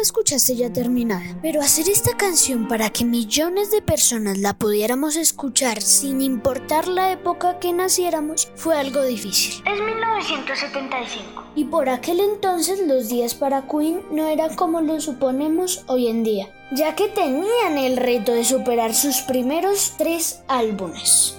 escuchaste ya terminada. Pero hacer esta canción para que millones de personas la pudiéramos escuchar sin importar la época que naciéramos fue algo difícil. Es 1975. Y por aquel entonces los días para Queen no eran como lo suponemos hoy en día, ya que tenían el reto de superar sus primeros tres álbumes.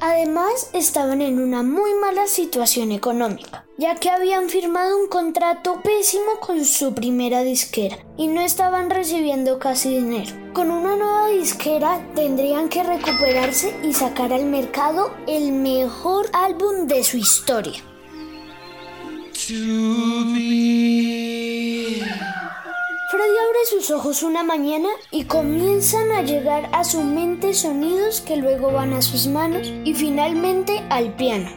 Además, estaban en una muy mala situación económica, ya que habían firmado un contrato pésimo con su primera disquera y no estaban recibiendo casi dinero. Con una nueva disquera tendrían que recuperarse y sacar al mercado el mejor álbum de su historia. Freddy abre sus ojos una mañana y comienzan a llegar a su mente sonidos que luego van a sus manos y finalmente al piano.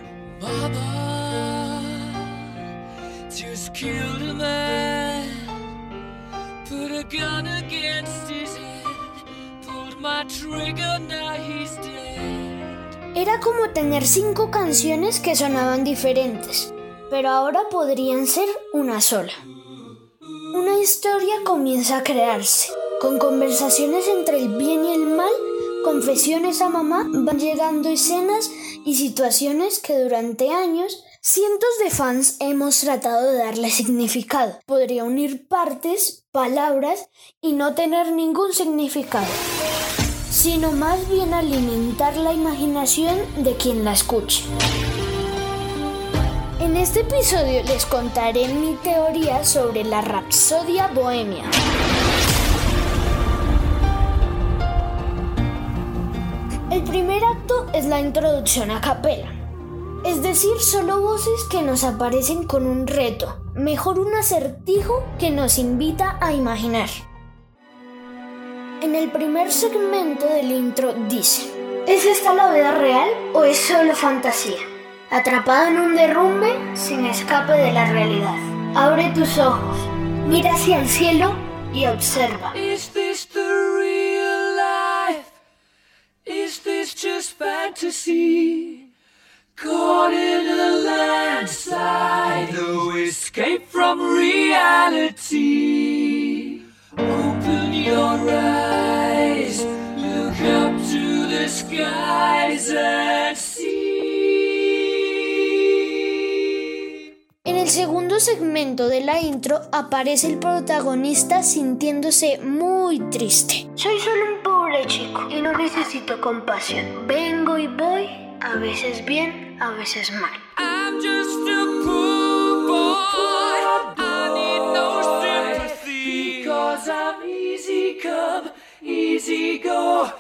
Era como tener cinco canciones que sonaban diferentes, pero ahora podrían ser una sola. Una historia comienza a crearse. Con conversaciones entre el bien y el mal, confesiones a mamá, van llegando escenas y situaciones que durante años cientos de fans hemos tratado de darle significado. Podría unir partes, palabras y no tener ningún significado, sino más bien alimentar la imaginación de quien la escuche. En este episodio les contaré mi teoría sobre la Rapsodia Bohemia. El primer acto es la introducción a capela, es decir, solo voces que nos aparecen con un reto, mejor un acertijo que nos invita a imaginar. En el primer segmento del intro dice, ¿es esta la vida real o es solo fantasía? Atrapado en un derrumbe sin escape de la realidad. Abre tus ojos, mira hacia el cielo y observa. Is this the real life? Is this just fantasy? Caught in a landslide, no escape from reality. El segundo segmento de la intro aparece el protagonista sintiéndose muy triste. Soy solo un pobre chico y no necesito compasión. Vengo y voy, a veces bien, a veces mal. I'm just a poor boy. I need no sympathy. Because I'm easy come, easy go,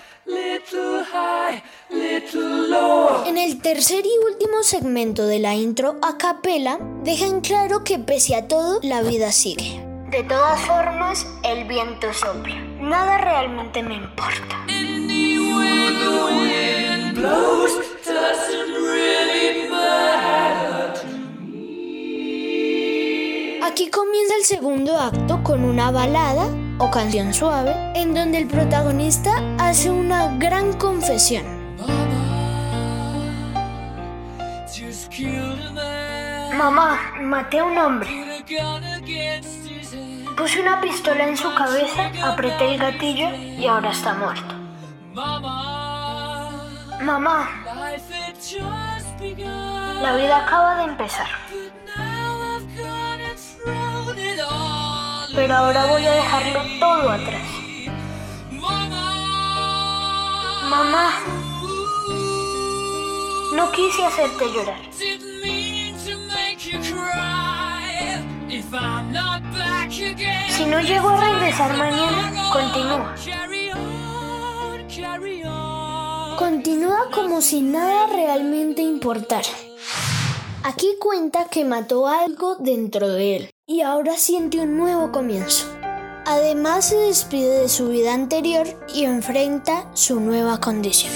el tercer y último segmento de la intro a capela, dejan claro que pese a todo, la vida sigue. De todas formas, el viento sopla. Nada realmente me importa. Aquí comienza el segundo acto con una balada o canción suave en donde el protagonista hace una gran confesión. Mamá, maté a un hombre. Puse una pistola en su cabeza, apreté el gatillo y ahora está muerto. Mamá, la vida acaba de empezar. Pero ahora voy a dejarlo todo atrás. Mamá, no quise hacerte llorar. Si no llego a regresar mañana, continúa. Continúa como si nada realmente importara. Aquí cuenta que mató algo dentro de él y ahora siente un nuevo comienzo. Además se despide de su vida anterior y enfrenta su nueva condición.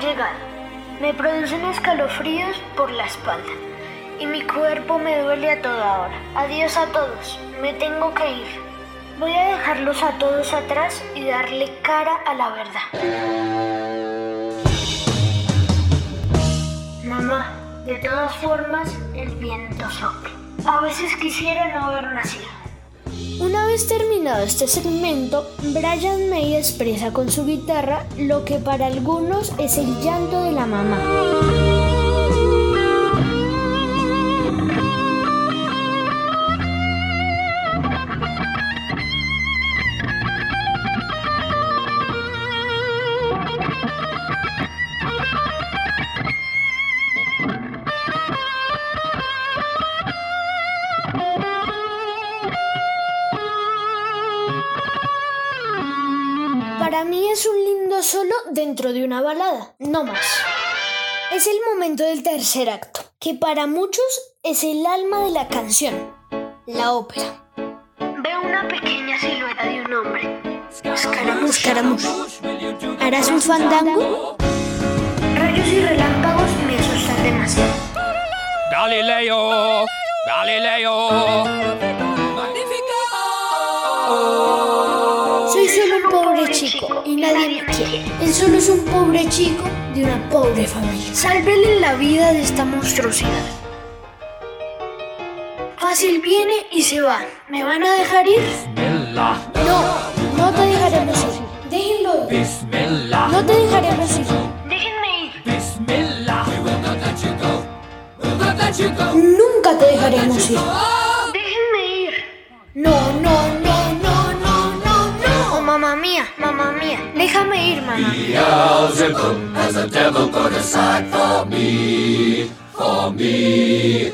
Llegado. Me producen escalofríos por la espalda y mi cuerpo me duele a toda hora. Adiós a todos, me tengo que ir. Voy a dejarlos a todos atrás y darle cara a la verdad. Mamá, de todas formas, el viento sopla. A veces quisiera no haber nacido. Una vez terminado este segmento, Brian May expresa con su guitarra lo que para algunos es el llanto de la mamá. Para mí es un lindo solo dentro de una balada, no más. Es el momento del tercer acto, que para muchos es el alma de la canción, la ópera. Veo una pequeña silueta de un hombre. Escaramuz, escaramuz. ¿Harás un fandango? Rayos y relámpagos me asustan demasiado. Galileo, Galileo. Soy solo un pobre chico y nadie me quiere. Él solo es un pobre chico de una pobre familia. Sálvele la vida de esta monstruosidad. Fácil viene y se va. ¿Me van a dejar ir? Bismillah, No, no te dejaremos ir. Déjenlo ir. Bismillah, No te dejaremos ir. Déjenme ir. Bismillah. We will not let you go. We'll not let you go. Nunca te dejaremos ir. Beelzebub has a devil put aside for me, for me,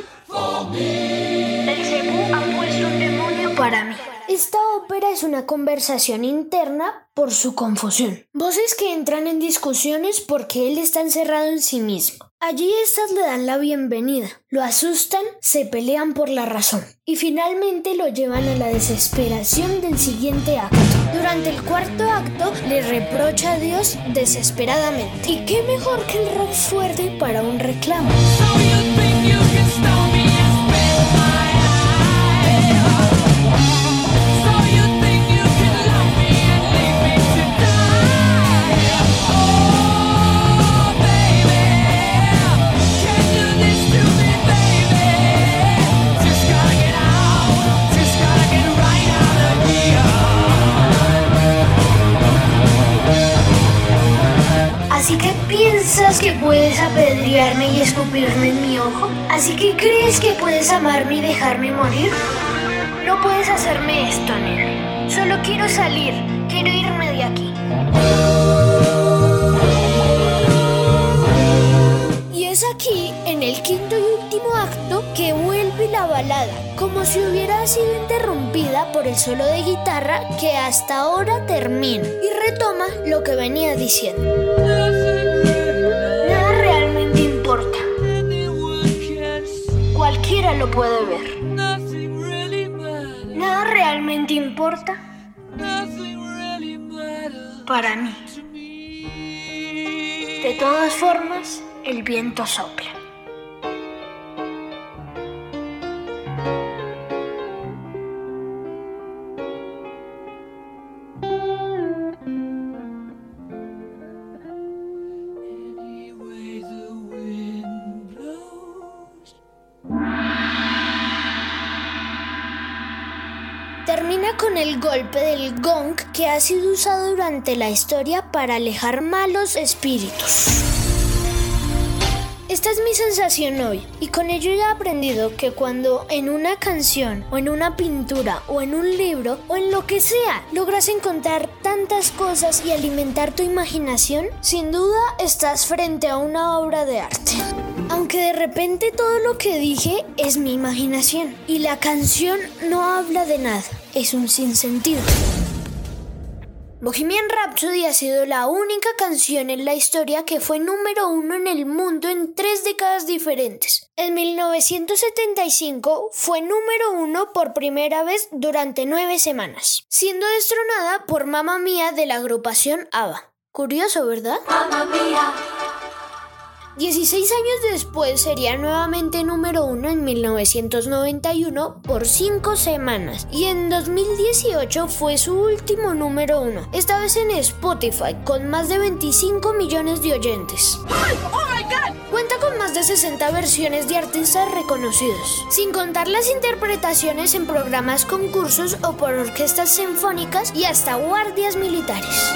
Es una conversación interna por su confusión. Voces que entran en discusiones porque él está encerrado en sí mismo. Allí estas le dan la bienvenida, lo asustan, se pelean por la razón y finalmente lo llevan a la desesperación del siguiente acto. Durante el cuarto acto le reprocha a Dios desesperadamente. ¿Y qué mejor que el rock fuerte para un reclamo? Puedes apedrearme y escupirme en mi ojo. Así que crees que puedes amarme y dejarme morir. No puedes hacerme esto, Neil. Solo quiero salir. Quiero irme de aquí. Y es aquí, en el quinto y último acto, que vuelve la balada, como si hubiera sido interrumpida por el solo de guitarra que hasta ahora termina y retoma lo que venía diciendo. Lo puede ver. Nada realmente importa para mí. De todas formas, el viento sopla. El golpe del gong que ha sido usado durante la historia para alejar malos espíritus. Esta es mi sensación hoy y con ello he aprendido que cuando en una canción o en una pintura o en un libro o en lo que sea logras encontrar tantas cosas y alimentar tu imaginación, sin duda estás frente a una obra de arte. Aunque de repente todo lo que dije es mi imaginación y la canción no habla de nada, es un sinsentido. Bohemian Rhapsody ha sido la única canción en la historia que fue número uno en el mundo en tres décadas diferentes. En 1975 fue número uno por primera vez durante nueve semanas, siendo destronada por Mamma Mía de la agrupación ABBA. Curioso, ¿verdad? 16 años después sería nuevamente número uno en 1991 por 5 semanas y en 2018 fue su último número uno, esta vez en Spotify con más de 25 millones de oyentes. Cuenta con más de 60 versiones de artistas reconocidos, sin contar las interpretaciones en programas concursos o por orquestas sinfónicas y hasta guardias militares.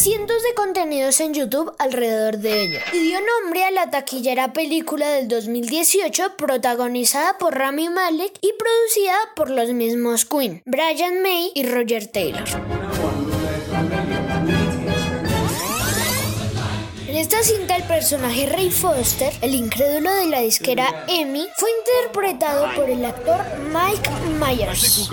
Cientos de contenidos en YouTube alrededor de ella y dio nombre a la taquillera película del 2018 protagonizada por Rami Malek y producida por los mismos Queen, Brian May y Roger Taylor. En esta cinta el personaje Ray Foster, el incrédulo de la disquera Emmy, fue interpretado por el actor Mike Myers.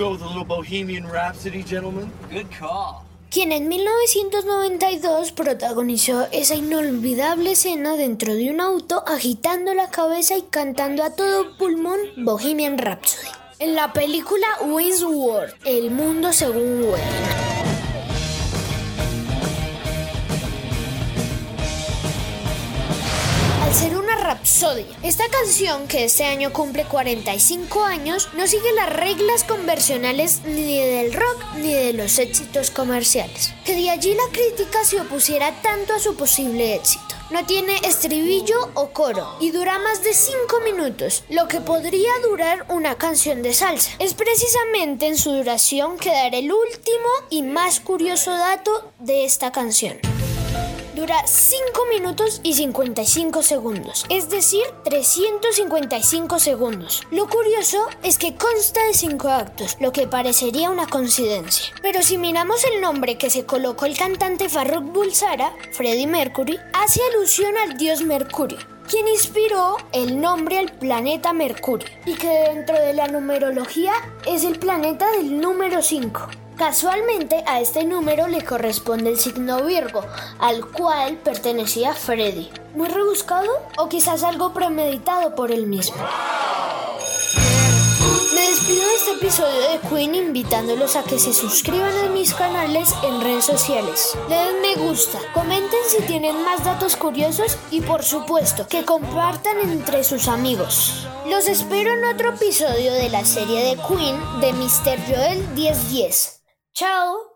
Quien en 1992 protagonizó esa inolvidable escena dentro de un auto agitando la cabeza y cantando a todo pulmón Bohemian Rhapsody. En la película Wayne's World, El mundo según Wayne. Al ser una rapsodia, esta canción que este año cumple 45 años no sigue las reglas convencionales ni del rock ni de los éxitos comerciales. Que de allí la crítica se opusiera tanto a su posible éxito. No tiene estribillo o coro y dura más de 5 minutos, lo que podría durar una canción de salsa. Es precisamente en su duración que daré el último y más curioso dato de esta canción. Dura 5 minutos y 55 segundos, es decir, 355 segundos. Lo curioso es que consta de 5 actos, lo que parecería una coincidencia. Pero si miramos el nombre que se colocó el cantante Farrokh Bulsara, Freddie Mercury, hace alusión al dios Mercurio quien inspiró el nombre al planeta Mercurio y que dentro de la numerología es el planeta del número 5. Casualmente a este número le corresponde el signo Virgo, al cual pertenecía Freddy. ¿Muy rebuscado o quizás algo premeditado por él mismo? Me despido de este episodio de Queen invitándolos a que se suscriban a mis canales en redes sociales. Le den me gusta, comenten si tienen más datos curiosos y por supuesto que compartan entre sus amigos. Los espero en otro episodio de la serie de Queen de Mr. Joel 1010. Ciao!